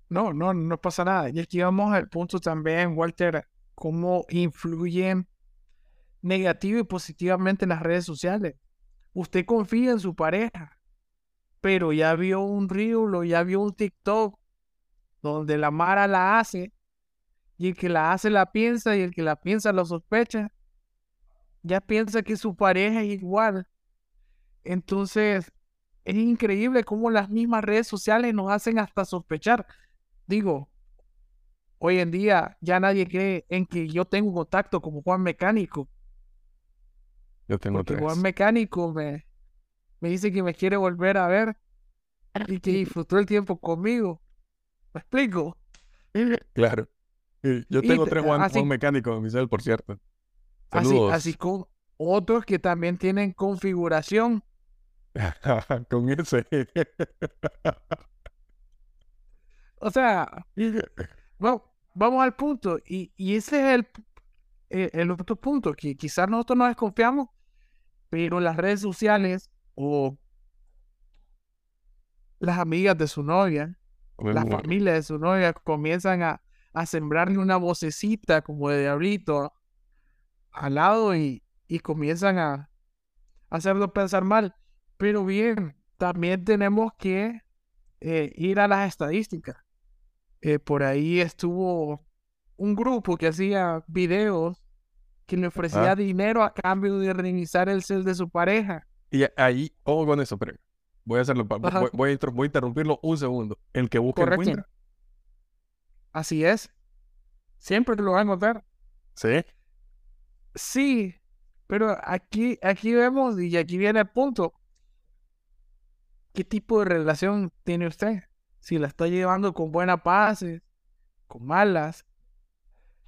No, no, no pasa nada. Y aquí vamos al punto también, Walter, cómo influyen negativa y positivamente en las redes sociales. Usted confía en su pareja, pero ya vio un reel o ya vio un TikTok donde la Mara la hace y el que la hace la piensa y el que la piensa lo sospecha. Ya piensa que su pareja es igual. Entonces, es increíble cómo las mismas redes sociales nos hacen hasta sospechar. Digo, hoy en día ya nadie cree en que yo tengo contacto como Juan Mecánico. Yo tengo Porque tres. Juan Mecánico me, me dice que me quiere volver a ver y que disfrutó el tiempo conmigo. ¿Me explico? Claro. Yo tengo te- tres Juan, así- Juan mecánicos en mi cel, por cierto. Así, Saludos. así con otros que también tienen configuración. (laughs) Con ese. O sea, (laughs) bueno, vamos al punto. Y, y ese es el, eh, el otro punto, que quizás nosotros nos desconfiamos, pero las redes sociales o las amigas de su novia, la familia de su novia comienzan a, a sembrarle una vocecita como de diablito al lado y, y comienzan a hacerlo pensar mal. Pero bien, también tenemos que eh, ir a las estadísticas. Eh, por ahí estuvo un grupo que hacía videos que le ofrecía Ajá. dinero a cambio de reiniciar el cel de su pareja. Y ahí, ojo con eso, pero voy a hacerlo, voy, voy a, intro- voy a interrumpirlo un segundo. El que busca Correcto. encuentra. Así es. Siempre lo van a encontrar. Sí. Sí, pero aquí, aquí vemos y aquí viene el punto. ¿Qué tipo de relación tiene usted? Si la está llevando con buenas paces, con malas.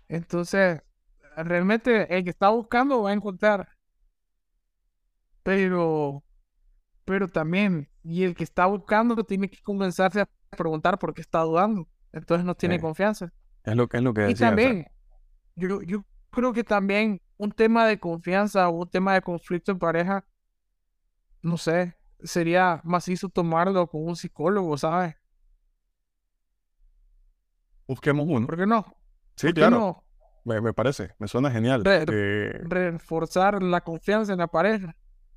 Entonces, realmente el que está buscando va a encontrar. Pero, pero también, y el que está buscando tiene que comenzarse a preguntar por qué está dudando. Entonces no tiene Eh, confianza. Es lo que, es lo que Y decía. o sea, también, yo, yo creo que también un tema de confianza o un tema de conflicto en pareja, no sé, sería macizo tomarlo con un psicólogo, ¿sabes? Busquemos uno. ¿Por qué no? Sí, ¿Por qué claro. no Me, me parece, me suena genial. Re- Eh, reforzar la confianza en la pareja?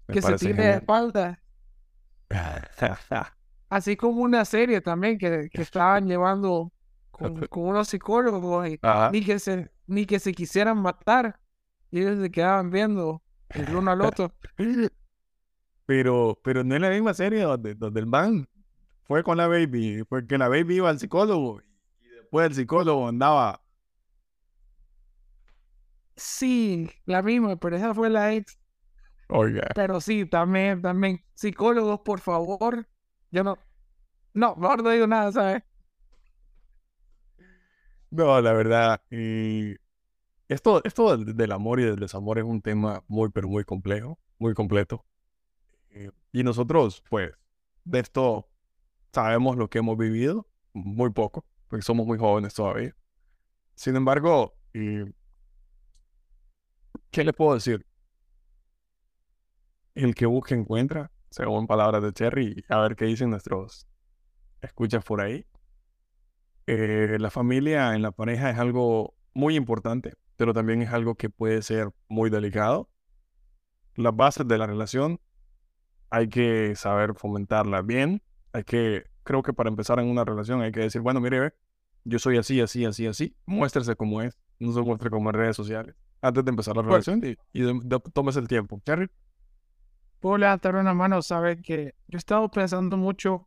Que se tire de genial. espalda. (laughs) Así como una serie también que, que (laughs) estaban llevando con, (laughs) con unos psicólogos y Ajá. ni que se, ni que se quisieran matar. Y ellos se quedaban viendo el uno al otro. Pero, pero no es la misma serie donde, donde el man fue con la baby, fue que la baby iba al psicólogo después el psicólogo andaba. Sí, la misma, pero esa fue la ex. Oiga, Pero sí, también, también. Psicólogos, por favor. Yo no. No, mejor no digo nada, ¿sabes? no, la verdad. Y esto, esto del, del amor y del desamor es un tema muy, pero muy complejo, muy completo. Y nosotros, pues, de esto sabemos lo que hemos vivido, muy poco, porque somos muy jóvenes todavía. Sin embargo, eh, ¿qué le puedo decir? El que busca encuentra, según palabras de Cherry, a ver qué dicen nuestros escuchas por ahí. Eh, la familia en la pareja es algo muy importante, pero también es algo que puede ser muy delicado. Las bases de la relación hay que saber fomentarlas bien. Hay que, creo que para empezar en una relación hay que decir, bueno, mire, ve, yo soy así, así, así, así. Muéstrese como es, no se muestre como en redes sociales. Antes de empezar la relación y, y de- de- tómese el tiempo. Cherry. Puedo levantar una mano, ¿sabes? Que yo he estado pensando mucho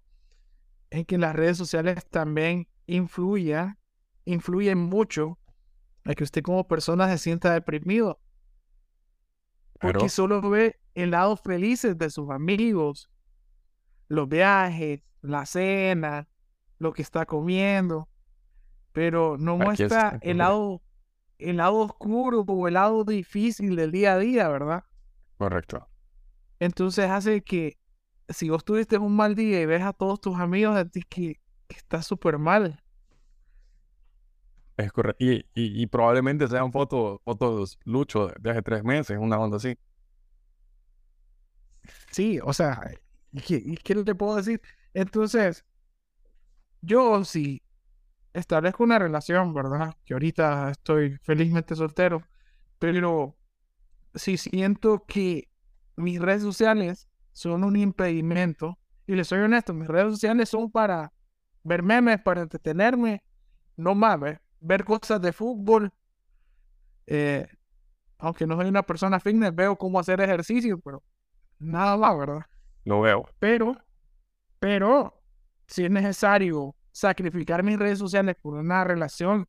en que las redes sociales también influya, influyen mucho a que usted como persona se sienta deprimido. Porque solo ve el lado felices de sus amigos, los viajes, la cena, lo que está comiendo, pero no muestra está, el lado, el lado oscuro o el lado difícil del día a día, ¿verdad? Correcto. Entonces hace que si vos tuviste un mal día y ves a todos tus amigos a ti que, que estás súper mal, Es correcto. Y, y, y probablemente sean fotos, fotos Lucho de hace tres meses, una onda así. sí, o sea, ¿y ¿qué, y le puedo decir? Entonces, yo si establezco una relación, ¿verdad? Que ahorita estoy felizmente soltero, pero si siento que mis redes sociales son un impedimento, y les soy honesto, mis redes sociales son para ver memes, para entretenerme, no ve- ver cosas de fútbol. eh, aunque no soy una persona fitness, veo cómo hacer ejercicio, pero nada más, ¿verdad? Lo veo. Pero, pero, si es necesario sacrificar mis redes sociales por una relación,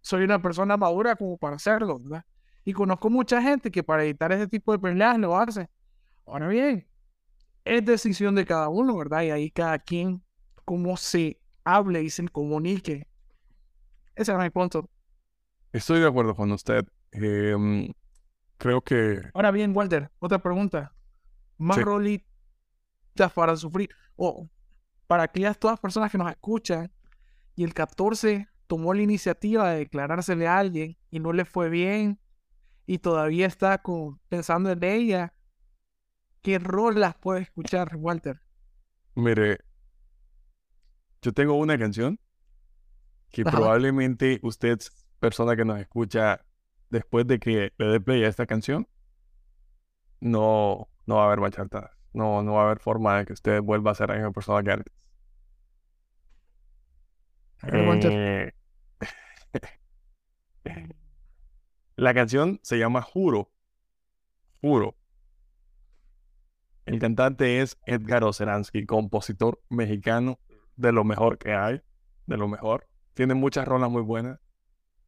soy una persona madura como para hacerlo, ¿verdad? Y conozco mucha gente que para evitar ese tipo de peleas lo hace. Ahora bien, es decisión de cada uno, ¿verdad? Y ahí cada quien, cómo se hable y se comunique. Ese es mi punto. Estoy de acuerdo con usted. Em, creo que Ahora bien, Walter, otra pregunta. ¿Más Sí. rolitas para sufrir? O para aquellas todas personas que nos escuchan y el 14 tomó la iniciativa de declarársele a alguien y no le fue bien y todavía está con, pensando en ella, ¿qué rolas puede escuchar, Walter? Mire, yo tengo una canción que Ajá. probablemente usted, persona que nos escucha, después de que le dé play a esta canción, no, no va a haber bachata. No, no va a haber forma de que usted vuelva a ser la misma persona que antes. Eh, (laughs) La canción se llama Juro. Juro. El cantante es Edgar Oceransky, compositor mexicano de lo mejor que hay, de lo mejor. Tiene muchas rolas muy buenas.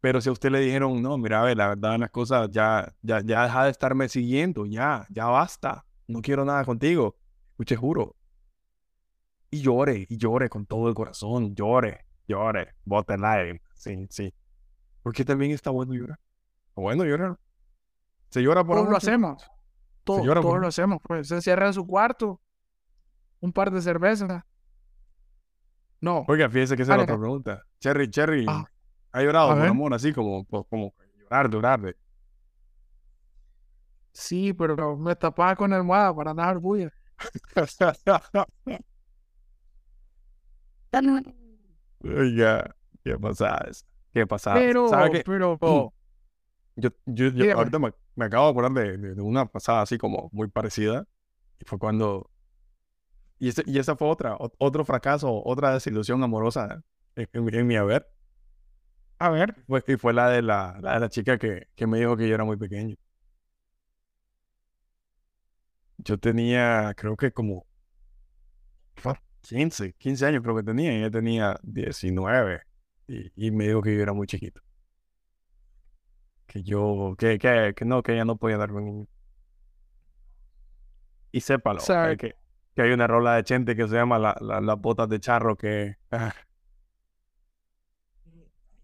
Pero si a usted le dijeron, no, mira, a ver, la verdad, las cosas ya, ya, ya deja de estarme siguiendo, ya, ya basta, no quiero nada contigo. Escuche, juro. Y llore, y llore con todo el corazón, llore, llore, bote lágrimas, sí, sí. Porque también está bueno llorar. Bueno llorar. Se llora por Todos lo hacemos. Todos, por todos lo hacemos. Pues se encierra en su cuarto, un par de cervezas. No. Oiga, fíjese que esa es la otra pregunta. Cherry, Cherry, Ah, ¿ha llorado por amor así como, como, como llorar, llorar? de- sí, pero me tapaba con almohada para no dar bulla. (laughs) Oiga, qué pasada esa. Qué pasada. Pero, ¿Sabe qué? pero, Yo, yo, yo ahorita me, me acabo de acordar de, de- de una pasada así como muy parecida. Y fue cuando... Y, ese, y esa fue otra, ot- otro fracaso, otra desilusión amorosa en, en- en mi haber. a ver, Fue, y fue la de la, la de la chica que, que me dijo que yo era muy pequeño. Yo tenía, creo que como 15, 15 años creo que tenía, y ella tenía 19. Y, y me dijo que yo era muy chiquito. Que yo, que, que, que no, que ella no podía darme un niño. Y sépalo, O sea, que, que hay una rola de Chente que se llama la, la- Las botas de charro que... ah,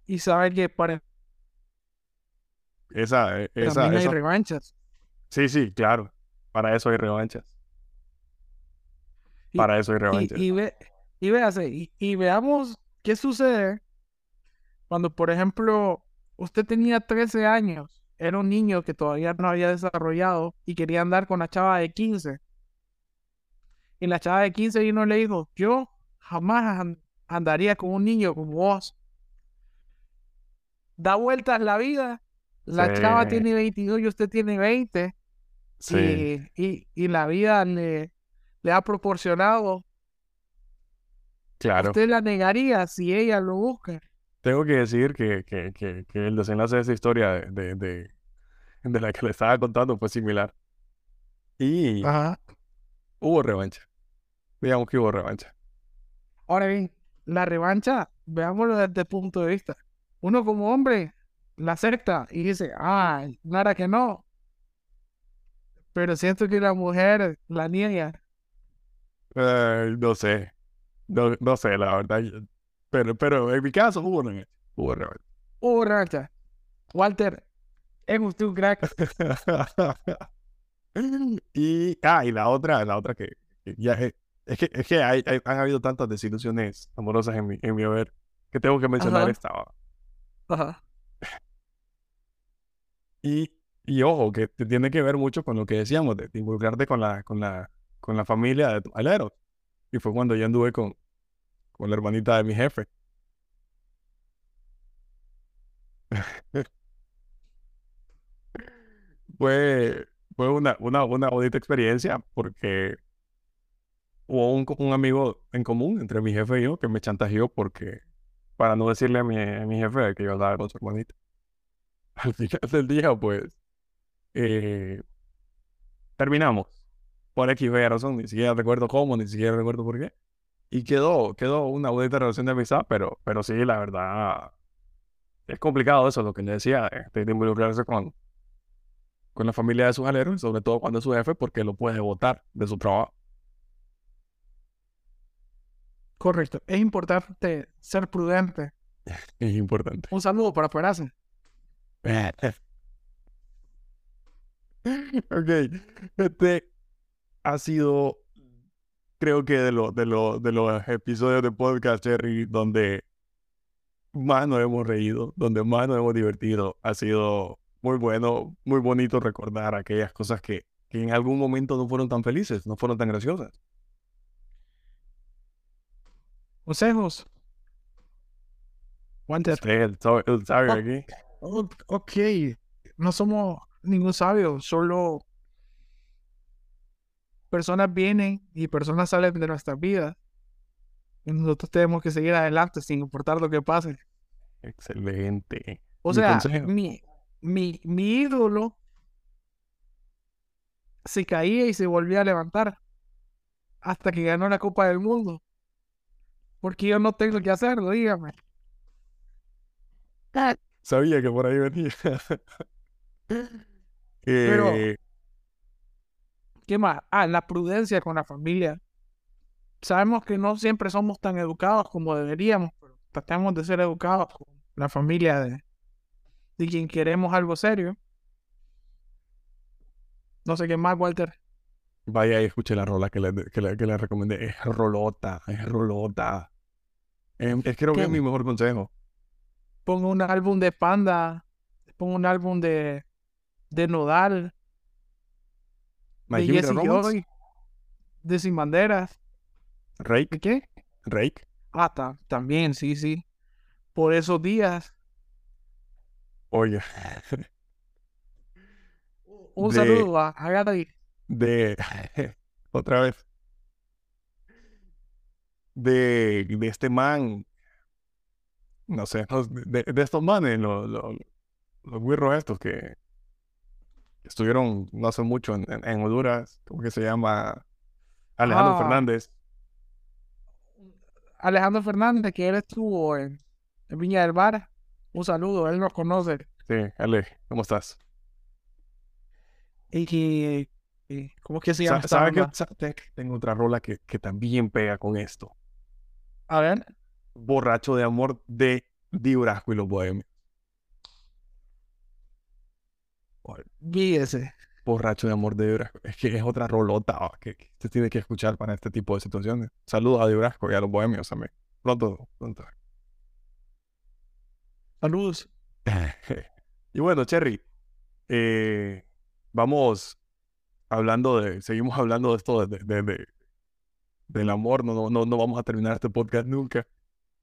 y sabe que para esa, esa, también hay esa- revanchas. Sí, sí, claro. Para eso hay revanchas. Y- Para eso hay revanchas. Y, y, ve, y véase, y, y veamos qué sucede cuando, por ejemplo, usted tenía 13 años, era un niño que todavía no había desarrollado y quería andar con la chava de 15. Y la chava de 15 vino y le dijo, yo jamás an- andaría con un niño como vos. Da vueltas la vida. La chava tiene 22 y usted tiene 20. Sí, Y, y, y la vida le, le ha proporcionado claro. Usted la negaría si ella lo busca. Tengo que decir que, que, que, que el desenlace de esa historia de, de, de, de la que le estaba contando fue similar. Y Ajá. hubo revancha. Digamos que hubo revancha. Ahora bien, la revancha, veámoslo desde el punto de vista. Uno como hombre la acepta y dice, ay, nada que no. Pero siento que la mujer la niega. Ay, no sé. No, no sé, la verdad. Pero, pero en mi caso hubo revancha. Hubo revancha. Hubo revancha. Walter, es usted un crack. (laughs) y, ah, y la otra, la otra que, que ya es, es que, es que hay, hay- han habido tantas desilusiones amorosas en mi, en mi haber que tengo que mencionar Ajá. esta. Ajá. Y, y ojo, que tiene que ver mucho con lo que decíamos, de, involucrarte con la, con la, con la familia de tu alero. Y fue cuando yo anduve con, con la hermanita de mi jefe. (laughs) Fue, fue una, una, una bonita experiencia porque hubo un, un amigo en común entre mi jefe y yo que me chantajeó porque, para no decirle a mi, a mi jefe que yo andaba con su hermanita. (laughs) Al final del día, pues, eh, terminamos. Por X o Y razón, ni siquiera recuerdo cómo, ni siquiera recuerdo por qué. Y quedó, quedó una bonita relación de amistad, pero, pero sí, la verdad, es complicado eso, lo que le decía, eh, de, de involucrarse con, con la familia de sus aleros, sobre todo cuando es su jefe, porque lo puede votar de su trabajo. Correcto. Es importante ser prudente. (laughs) Es importante. Un saludo para Peraza. (laughs) (laughs) Ok, este ha sido, creo que de, lo, de, lo, de los episodios de podcast, Jerry, donde más nos hemos reído, donde más nos hemos divertido. Ha sido muy bueno, muy bonito recordar aquellas cosas que, que en algún momento no fueron tan felices, no fueron tan graciosas. Consejos. El sabio Oh. aquí. Ok. No somos ningún sabio, solo personas vienen y personas salen de nuestras vidas. Y nosotros tenemos que seguir adelante sin importar lo que pase. Excelente. O sea, mi, mi, mi ídolo se caía y se volvía a levantar hasta que ganó la Copa del Mundo. Porque yo no tengo que hacerlo, dígame. Sabía que por ahí venía. (laughs) Pero- Eh, ¿Qué más? Ah, la prudencia con la familia. Sabemos que no siempre somos tan educados como deberíamos, pero tratamos de ser educados con la familia de, de quien queremos algo serio. No sé qué más, Walter. Vaya y escuche la rola que le, que le, que le recomendé. Es rolota, es rolota. Em, es creo que es mi mejor consejo. Pongo un álbum de Panda, pongo un álbum de, de Nodal, My de Jesse Joy, de Sin Banderas. Rake, ¿De qué? Rake. Ah, ta- también, sí, sí. Por esos días. Oye, Un De- saludo a, a Gaby. de (laughs) otra vez. De, de este man. No sé, de, de estos manes, los, los, los estos que estuvieron no hace mucho en, en, en Honduras. ¿Cómo que se llama? Alejandro Ah. Fernández. Alejandro Fernández, que él estuvo en, en Viña del Mar. Un saludo, él nos conoce. Sí, Ale, ¿cómo estás? Y que. y- ¿Cómo es que se llama? ¿Sabe te- Tengo otra rola que, que también pega con esto. A ver. Borracho de amor de Di Brasco y los bohemios. Guíese. Borracho de amor de Di Brasco. Es que es otra rolota que, que se tiene que escuchar para este tipo de situaciones. Saludos a Di Brasco y a los bohemios también. Pronto, pronto. Saludos. (laughs) y bueno, Cherry, eh, vamos hablando de, seguimos hablando de esto de, de- de- del amor, no, no, no, no vamos a terminar este podcast nunca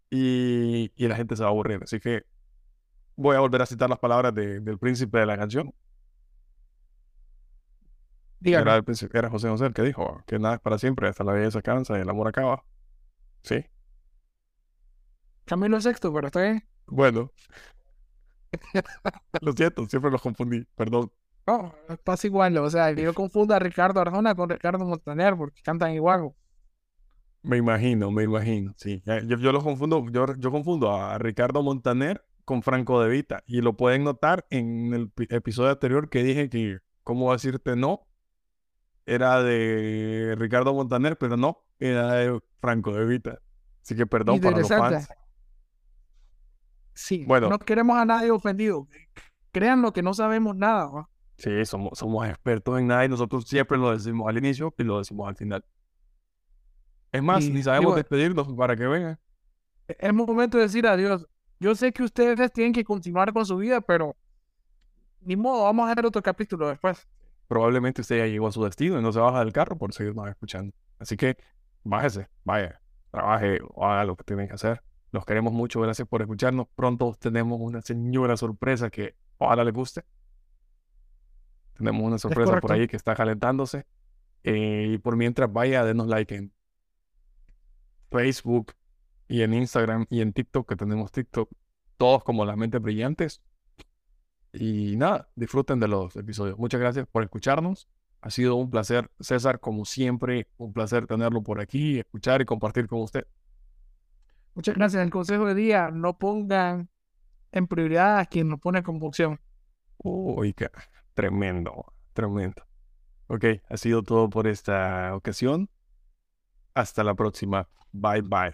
y, y la gente se va a aburrir, así que voy a volver a citar las palabras de- del príncipe de la canción, era, el José José el que dijo que nada es para siempre, hasta la belleza cansa y el amor acaba, ¿sí? Camilo Sexto, pero está bien. Bueno, lo siento, siempre los confundí, perdón. No, pasa igual. O sea, yo confundo a Ricardo Arjona con Ricardo Montaner porque cantan igual. Me imagino, me imagino, sí. Ya- Yo, yo lo confundo, yo, yo confundo a Ricardo Montaner con Franco De Vita y lo pueden notar en el pi- episodio anterior que dije que cómo decirte no era de Ricardo Montaner, pero no, era de Franco de Vita. Así que perdón para los fans. Sí, bueno, no queremos a nadie ofendido. Créanlo que no sabemos nada. ¿no? Sí, somos, somos expertos en nada y nosotros siempre lo decimos al inicio y lo decimos al final. Es más, ni sabemos despedirnos para que vengan. Es momento de decir adiós. Yo sé que ustedes tienen que continuar con su vida, pero ni modo, vamos a hacer otro capítulo después. Probablemente usted ya llegó a su destino y no se baja del carro por seguirnos escuchando. Así que bájese, vaya, trabaje o haga lo que tienen que hacer. Los queremos mucho, gracias por escucharnos. Pronto tenemos una señora sorpresa que ojalá les guste. Tenemos una sorpresa por ahí que está calentándose. Eh, y por mientras, vaya, denos like en Facebook y en Instagram y en TikTok, que tenemos TikTok, todos como las mentes brillantes. Y nada, disfruten de los episodios. Muchas gracias por escucharnos. Ha sido un placer, César, como siempre, un placer tenerlo por aquí, escuchar y compartir con usted. Muchas gracias. El consejo de día, no pongan en prioridad a quien nos pone convulsión. Uy, qué tremendo, tremendo. Ok, ha sido todo por esta ocasión. Hasta la próxima. Bye bye.